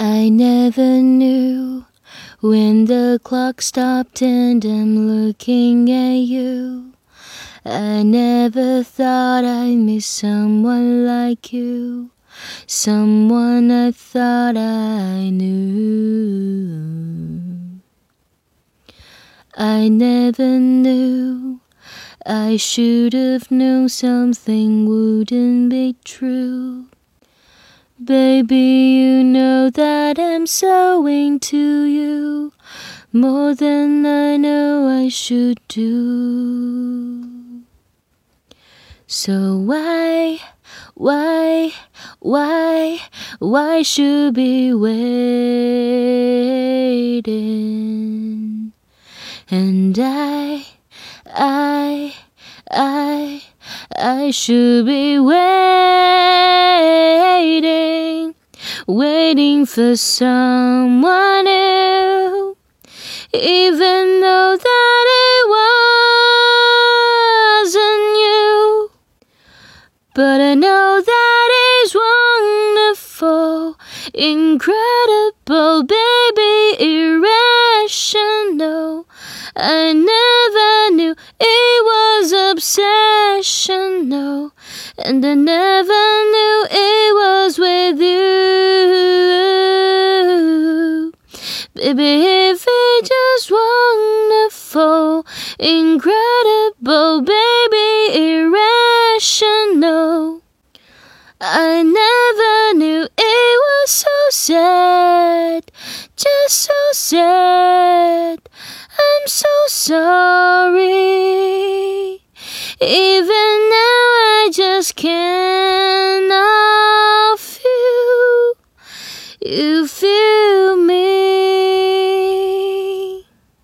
I never knew when the clock stopped and I'm looking at you. I never thought I'd miss someone like you, someone I thought I knew. I never knew I should have known something wouldn't be true. Baby, you know that I'm so into you more than I know I should do. So why, why, why, why should be waiting? And I, I, I, I should be waiting, waiting for someone new, even though that it wasn't you. But I know that is wonderful, incredible, baby, irrational. I never knew it was obsession, no, and I never knew it was with Baby, just wonderful, incredible, baby, irrational. I never knew it was so sad, just so sad. I'm so sorry. Even now, I just can't off you. You feel